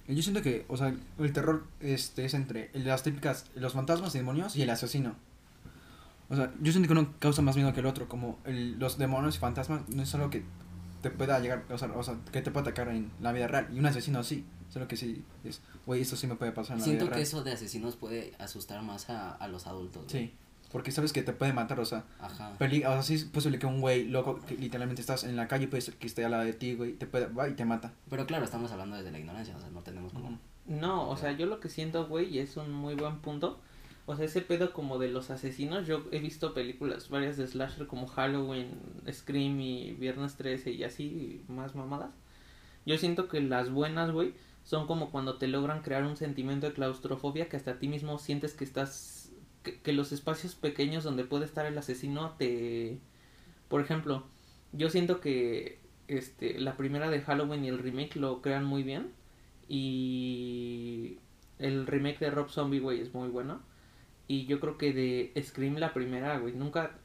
Yo siento que, o sea, el terror este es entre las típicas, los fantasmas y demonios y el asesino. O sea, yo siento que uno causa más miedo que el otro, como el, los demonios y fantasmas no es algo que te pueda llegar, o sea, o sea, que te pueda atacar en la vida real. Y un asesino sí, solo que sí es, güey, esto sí me puede pasar en la Siento vida que real. eso de asesinos puede asustar más a, a los adultos. Sí, porque sabes que te puede matar, o sea, Ajá. peli o sea, sí es posible que un güey loco, que literalmente estás en la calle, puede ser que esté al lado de ti, güey, te puede, va y te mata. Pero claro, estamos hablando desde la ignorancia, o sea, no tenemos como... No, o sea, yo lo que siento, güey, y es un muy buen punto. O sea, ese pedo como de los asesinos, yo he visto películas varias de slasher como Halloween, Scream y Viernes 13 y así, y más mamadas. Yo siento que las buenas, güey, son como cuando te logran crear un sentimiento de claustrofobia que hasta ti mismo sientes que estás... Que, los espacios pequeños donde puede estar el asesino te... Por ejemplo, yo siento que este la primera de Halloween y el remake lo crean muy bien. Y el remake de Rob Zombie, güey, es muy bueno. Y yo creo que de Scream la primera, güey, nunca...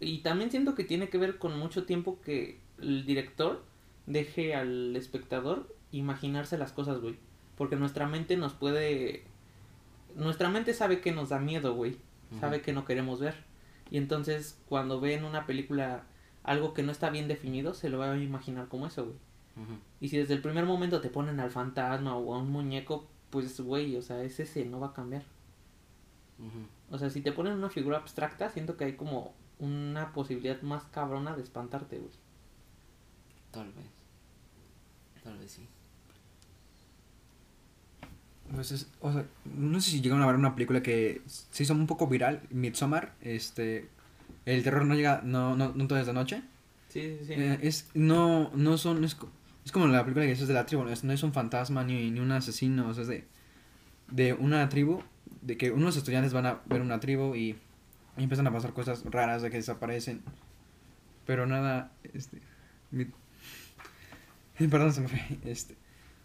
Y también siento que tiene que ver con mucho tiempo que el director deje al espectador imaginarse las cosas, güey. Porque nuestra mente nos puede... Nuestra mente sabe que nos da miedo, güey. Sabe que no queremos ver. Y entonces cuando ve en una película algo que no está bien definido, se lo va a imaginar como eso, güey. Y si desde el primer momento te ponen al fantasma o a un muñeco, pues güey, o sea, es ese, no va a cambiar. O sea, si te ponen una figura abstracta, siento que hay como una posibilidad más cabrona de espantarte, güey. Tal vez. Tal vez sí. Pues es, o sea, no sé si llegaron a ver una película que se hizo un poco viral, Midsommar, este, el terror no llega, no, no, no todo es de noche. Sí, sí, sí. Eh, es, no, no son, es, es como la película que dices de la tribu, no es, no es un fantasma ni, ni un asesino, o sea, es de, de una tribu, de que unos estudiantes van a ver una tribu y, y empiezan a pasar cosas raras de que desaparecen, pero nada, este, mi- perdón, se me fue, este,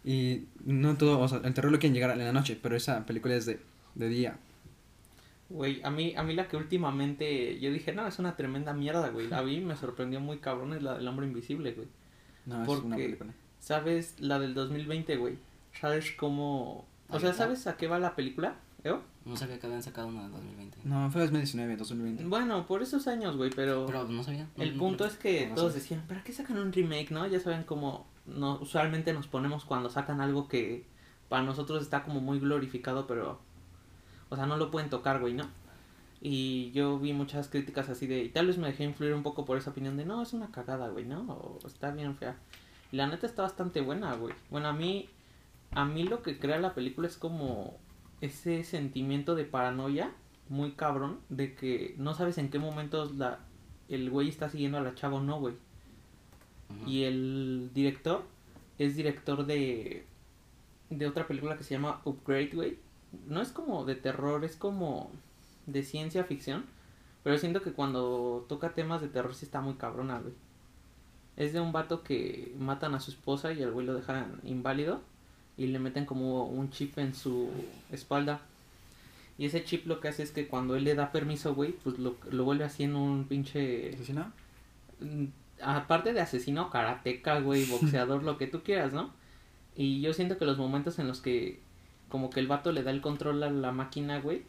y no todo, o sea, el terror lo quieren llegar en la noche, pero esa película es de, de día. Güey, a mí, a mí la que últimamente yo dije, no, es una tremenda mierda, güey. La vi me sorprendió muy cabrón, es la del hombre invisible, güey. No, es Porque- una película. ¿Sabes? La del 2020, güey. ¿Sabes cómo...? O sea. ¿sabes a qué va la película? ¿Eo? No sabía que habían sacado una en 2020. No, fue 2019, 2020. Bueno, por esos años, güey, pero... Pero no sabía. El No, punto no, es que no todos decían, ¿para qué sacan un remake, no? Ya saben cómo no, usualmente nos ponemos cuando sacan algo que para nosotros está como muy glorificado, pero, o sea, no lo pueden tocar, güey, ¿no? Y yo vi muchas críticas así de, y tal vez me dejé influir un poco por esa opinión de, no, es una cagada, güey, ¿no? O está bien fea. Y la neta está bastante buena, güey. Bueno, a mí, a mí lo que crea la película es como ese sentimiento de paranoia muy cabrón de que no sabes en qué momentos la el güey está siguiendo a la chava o no, güey. Y el director es director de de otra película que se llama Upgrade, güey. No es como de terror, es como de ciencia ficción, pero siento que cuando toca temas de terror sí está muy cabrona, güey. Es de un vato que matan a su esposa y al güey lo dejan inválido y le meten como un chip en su espalda. Y ese chip lo que hace es que cuando él le da permiso, güey, pues lo, lo vuelve así en un pinche... ¿Asesina? Aparte de asesino, karateca, güey, boxeador, lo que tú quieras, ¿no? Y yo siento que los momentos en los que como que el vato le da el control a la máquina, güey.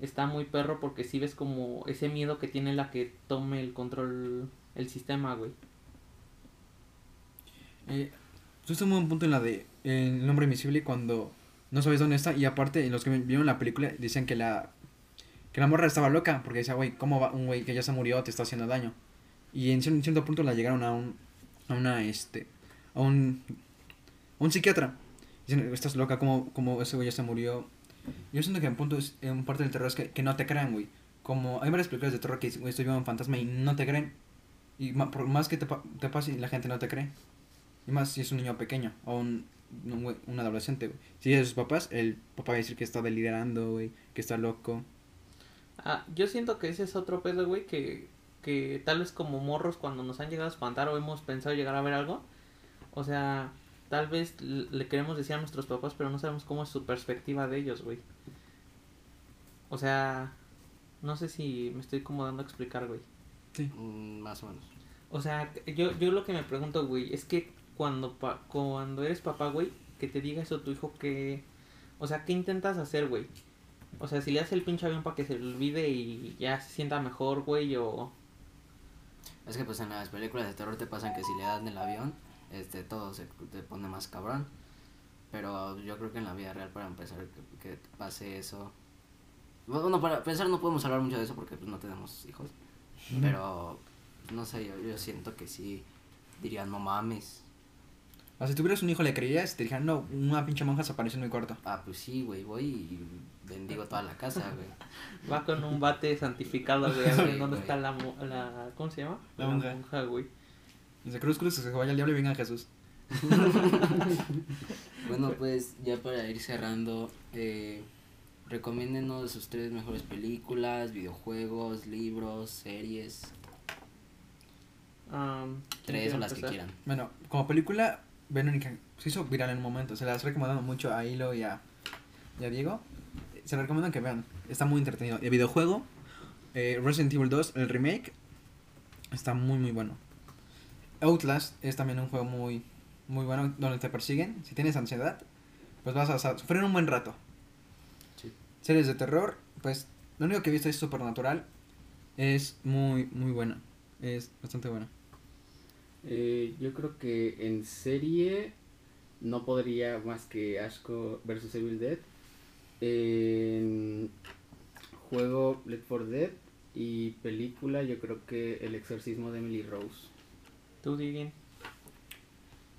Está muy perro porque si ves como ese miedo que tiene la que tome el control el sistema, güey. Eh, tuviste un buen punto en la de El hombre invisible cuando no sabes dónde está. Y aparte, los que vieron la película dicen que la que la morra estaba loca porque decía, güey, ¿cómo va un güey que ya se murió te está haciendo daño? Y en cier- cierto punto la llegaron a un a una este a un a un psiquiatra. Dicen, estás loca, como como ese güey ya se murió? Yo siento que en punto es, en parte del terror es que, que no te crean, güey. Como hay varias películas de terror que güey, estoy viendo un fantasma y no te creen. Y ma- por más que te, te pase, la gente no te cree. Y más si es un niño pequeño o un, un, un adolescente, güey. Si es de sus papás, el papá va a decir que está delirando, güey, que está loco. Ah, yo siento que ese es otro pedo, güey, que, que tal vez como morros cuando nos han llegado a espantar o hemos pensado llegar a ver algo, o sea, tal vez le queremos decir a nuestros papás, pero no sabemos cómo es su perspectiva de ellos, güey. O sea, no sé si me estoy como dando a explicar, güey. Mm, más o menos. O sea, yo, yo lo que me pregunto, güey, es que cuando, pa- cuando eres papá, güey, que te diga eso tu hijo, que... O sea, ¿qué intentas hacer, güey? O sea, si le das el pinche avión para que se le olvide y ya se sienta mejor, güey, o... Es que pues en las películas de terror te pasan que si le dan el avión, este todo se te pone más cabrón. Pero yo creo que en la vida real para empezar que, que pase eso. Bueno, para empezar no podemos hablar mucho de eso porque pues no tenemos hijos. Pero no sé, yo, yo siento que sí dirían no mames. O sea, si tuvieras un hijo, le creías, te dijeran, no, una pinche monja se apareció en mi cuarto. Ah, pues sí, güey, voy y bendigo toda la casa, güey. Va con un bate santificado, güey, a ver Sí, dónde está la, mo- la... ¿Cómo se llama? La monja. güey. Dice, cruz, cruz, que se vaya el diablo y venga Jesús. Bueno, pues ya para ir cerrando, eh, recomiéndenos sus tres mejores películas, videojuegos, libros, series, Am, ¿quién tres o las que quieran. Bueno, como película, Verónica se hizo viral en un momento. Se las he recomendado mucho a Hilo y a, y a Diego. Se la recomiendo que vean. Está muy entretenido. El videojuego, eh, Resident Evil 2, el remake, está muy, muy bueno. Outlast es también un juego muy, muy bueno donde te persiguen. Si tienes ansiedad, pues vas a sufrir un buen rato. Sí. Series de terror, pues lo único que he visto es Supernatural. Es muy, muy buena. Es bastante buena. Eh, yo creo que en serie no podría más que Ashko vs Evil Dead. En juego Left 4 Dead y película yo creo que El exorcismo de Emily Rose. Tú, Digin.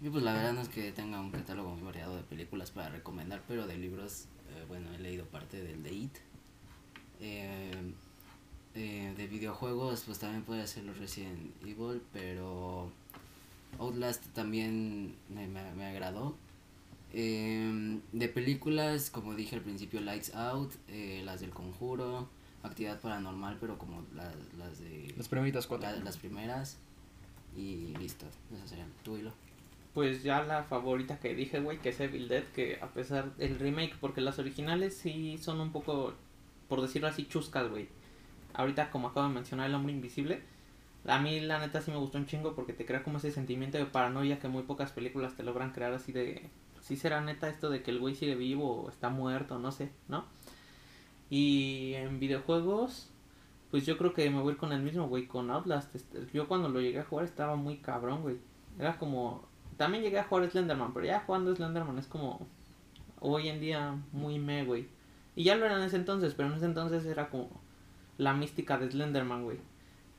Y pues la verdad no es que tenga un catálogo muy variado de películas para recomendar, pero de libros, eh, bueno, he leído parte del de It. Eh, eh, de videojuegos, pues también podría ser los Resident Evil, pero Outlast también me, me, me agradó. Eh, de películas, como dije al principio, Lights Out, eh, las del Conjuro, Actividad Paranormal, pero como la- las de Las primeritas cuatro. la- las primeras. Y listo, esas serían. ¿Tú, Hilo? Pues ya la favorita que dije, güey, que es Evil Dead, que a pesar del remake, porque las originales sí son un poco, por decirlo así, chuscas, güey. Ahorita, como acabo de mencionar, El Hombre Invisible, a mí la neta sí me gustó un chingo porque te crea como ese sentimiento de paranoia que muy pocas películas te logran crear así de, si será neta esto de que el güey sigue vivo o está muerto, no sé, ¿no? Y en videojuegos, pues yo creo que me voy con el mismo, güey, con Outlast. Este, Yo cuando lo llegué a jugar estaba muy cabrón, güey. Era como... También llegué a jugar Slenderman, pero ya jugando Slenderman es como... Hoy en día muy me, güey. Y ya lo era en ese entonces, pero en ese entonces era como la mística de Slenderman, güey.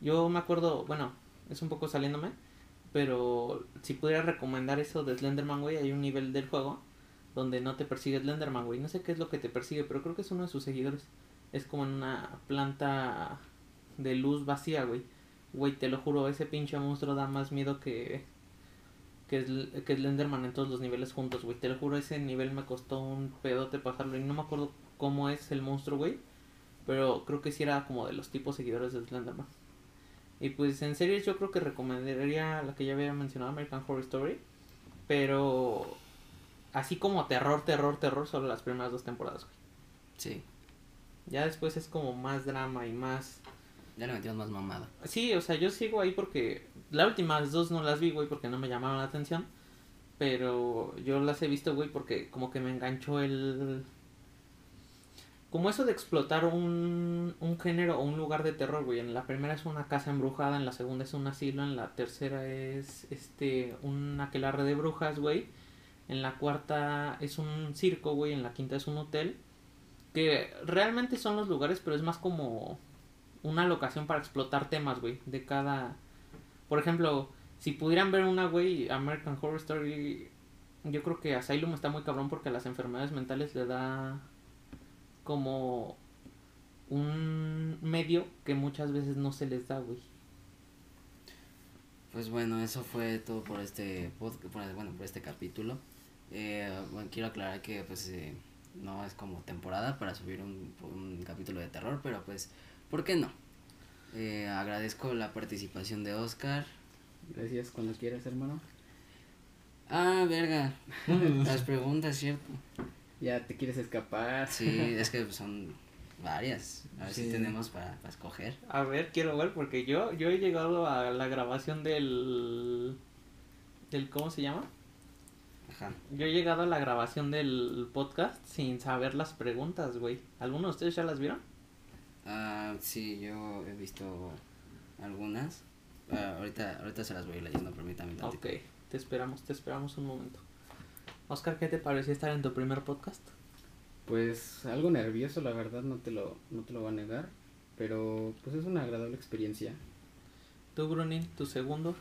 Yo me acuerdo, bueno, es un poco saliéndome, pero si pudiera recomendar eso de Slenderman, güey, hay un nivel del juego donde no te persigue Slenderman, güey. No sé qué es lo que te persigue, pero creo que es uno de sus seguidores. Es como en una planta de luz vacía, güey. Güey, te lo juro, ese pinche monstruo da más miedo que que, es, que en todos los niveles juntos, güey. Te lo juro, ese nivel me costó un pedote pasarlo y no me acuerdo cómo es el monstruo, güey. Pero creo que sí era como de los tipos seguidores de Slenderman. Y pues en series yo creo que recomendaría la que ya había mencionado, American Horror Story. Pero así como terror, terror, terror, solo las primeras dos temporadas, güey. Sí, Ya después es como más drama y más... ya le metimos más mamada. Sí, o sea, yo sigo ahí porque las últimas dos no las vi, güey, porque no me llamaron la atención. Pero yo las he visto, güey, porque como que me enganchó el, como eso de explotar un, un género o un lugar de terror, güey. En la primera es una casa embrujada, en la segunda es un asilo, en la tercera es este un aquelarre de brujas, güey. En la cuarta es un circo, güey. En la quinta es un hotel. Que realmente son los lugares, pero es más como una locación para explotar temas, güey. De cada. Por ejemplo, si pudieran ver una, güey, American Horror Story. Yo creo que Asylum está muy cabrón porque las enfermedades mentales le da como un medio que muchas veces no se les da, güey. Pues bueno, eso fue todo por este pod- por- bueno, por este capítulo. Eh, bueno, quiero aclarar que pues eh, no es como temporada para subir un, un capítulo de terror, pero pues, ¿por qué no? Eh, agradezco la participación de Oscar. Gracias cuando quieras, hermano. Ah, verga. Las preguntas, ¿cierto? Ya te quieres escapar. Sí, es que son varias. A ver si tenemos para, para escoger. A ver, quiero ver porque yo yo he llegado a la grabación del del ¿cómo se llama? Ajá. Yo he llegado a la grabación del podcast sin saber las preguntas, güey. ¿Alguno de ustedes ya las vieron? Ah, sí, yo he visto algunas. Ah, ahorita, ahorita se las voy leyendo, permítame. Ok, te esperamos, te esperamos un momento. Oscar, ¿qué te pareció estar en tu primer podcast? Pues algo nervioso, la verdad, no te lo, no te lo voy a negar. Pero pues es una agradable experiencia. Tú, Brunin, tu segundo.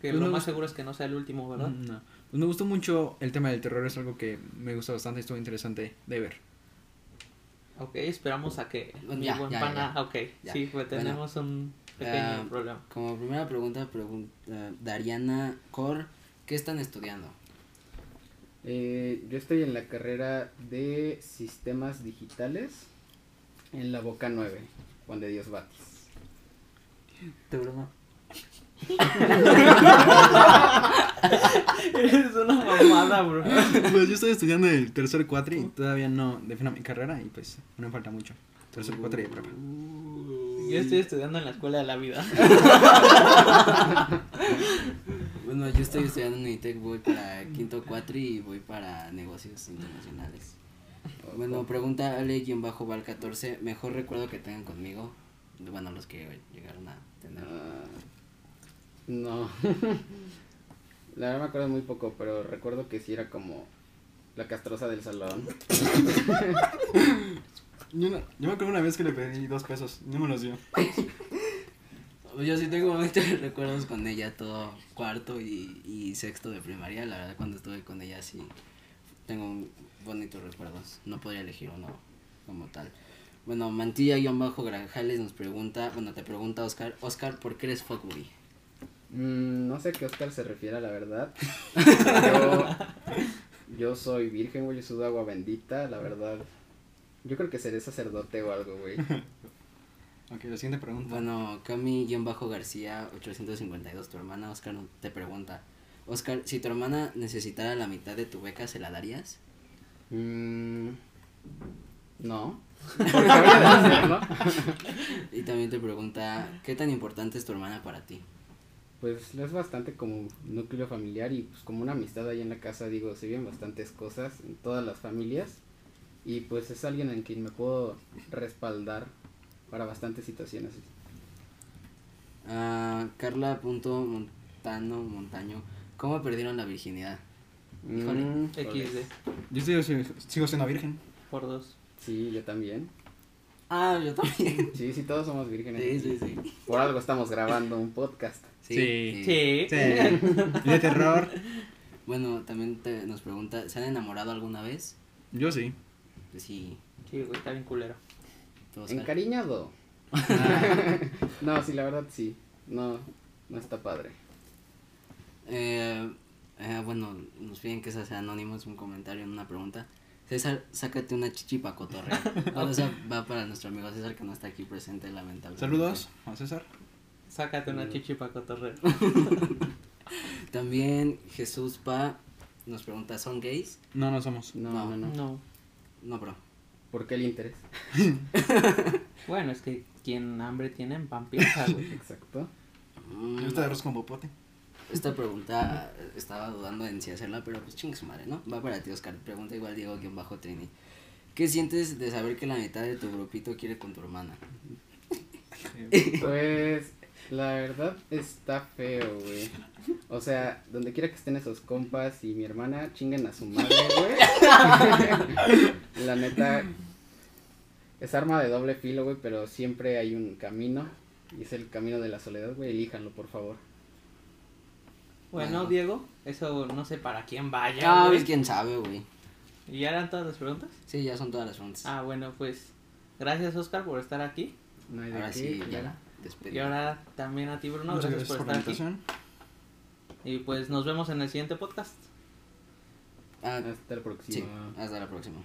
Que Pues lo más gust- seguro es que no sea el último, ¿verdad? No. Pues me gustó mucho el tema del terror, es algo que me gusta bastante y estuvo interesante de ver. Ok, esperamos a que Bueno, mi ya, buen ya, pana... ya. Ok, Ya. sí, pues Bueno. tenemos un pequeño Ah, problema. Como primera pregunta, pregunta Dariana Cor, ¿qué están estudiando? Eh, yo estoy en la carrera de sistemas digitales en la Boca 9, Juan de Dios Batis. Te broma. Eres una mamada, bro. Pues yo estoy estudiando el tercer cuatri y todavía no defino mi carrera y pues no me falta mucho. Tercer cuatri de prepa. Yo estoy estudiando en la escuela de la vida. Bueno, yo estoy estudiando en Unitec, voy para quinto cuatri y voy para negocios internacionales. Bueno, pregunta Ale-Val 14, mejor recuerdo que tengan conmigo. Bueno, los que llegaron a tener. Ah, no. la verdad me acuerdo muy poco, pero recuerdo que sí era como la castrosa del salón. Yo, no- yo me acuerdo una vez que le pedí dos pesos, no me los dio. Yo sí tengo muchos recuerdos con ella, todo cuarto y, y sexto de primaria. La verdad, cuando estuve con ella sí tengo bonitos recuerdos. No podría elegir uno como tal. Bueno, Mantilla-Granjales nos pregunta, bueno, te pregunta Oscar, Oscar, ¿por qué eres fuckboy? Mm, no sé a qué Oscar se refiere, la verdad. Yo, yo soy virgen, güey, yo sudo agua bendita, la verdad. Yo creo que seré sacerdote o algo, güey. Ok, la siguiente pregunta. Bueno, Cami-García 852, tu hermana Oscar no- te pregunta, Oscar, si tu hermana necesitara la mitad de tu beca, ¿se la darías? Mm, no. Hacerlo. Y también te pregunta, ¿qué tan importante es tu hermana para ti? Pues es bastante como núcleo familiar y pues como una amistad ahí en la casa, digo, se viven bastantes cosas en todas las familias y pues es alguien en quien me puedo respaldar para bastantes situaciones. Ah, Carla.montano, Montaño, ¿cómo perdieron la virginidad? Híjole. Mm, XD. Yo sigo, sigo, sigo siendo virgen. Por dos. Sí, yo también. Ah, yo también. Sí, sí, todos somos vírgenes. Sí, sí, sí. Por algo estamos grabando un podcast. Sí. Sí. Sí. Sí. Y de terror. Bueno, también te, nos pregunta, ¿se han enamorado alguna vez? Yo sí. Sí. Sí, güey, está bien culero. Encariñado. no, sí, la verdad sí. No, no está padre. Eh, eh, bueno, nos piden que esa sea anónimo, es un comentario en una pregunta. César, sácate una chichi pa' cotorrear. O sea, va para nuestro amigo César que no está aquí presente, lamentablemente. Saludos a César. Sácate una chichi para cotorreo. También Jesús Pa nos pregunta, ¿son gays? No, no somos. No, No. no, no. No. No, bro. ¿Por qué el interés? Bueno, es que quien hambre tiene en pan piensa, güey. Exacto. Yo estoy de arroz con popote. Esta pregunta estaba dudando en si hacerla, pero pues chingue su madre, ¿no? Va para ti, Oscar. Pregunta igual Diego-Trini. ¿Qué sientes de saber que la mitad de tu grupito quiere con tu hermana? Pues la verdad está feo, güey. O sea, donde quiera que estén esos compas y mi hermana, chinguen a su madre, güey. la neta, es arma de doble filo, güey, pero siempre hay un camino. Y es el camino de la soledad, güey. Elíjanlo, por favor. Bueno. Diego, eso no sé para quién vaya. Ah, güey. quién sabe, güey. ¿Y ya eran todas las preguntas? Sí, ya son todas las preguntas. Ah, bueno, pues gracias Oscar por estar aquí. No hay de Ahora qué, sí, ya. Despedida. Y ahora también a ti, Bruno. Muchas gracias, gracias por por la estar aquí. invitación. Y pues nos vemos en el siguiente podcast. Ah, Hasta la próxima. sí, hasta la próxima.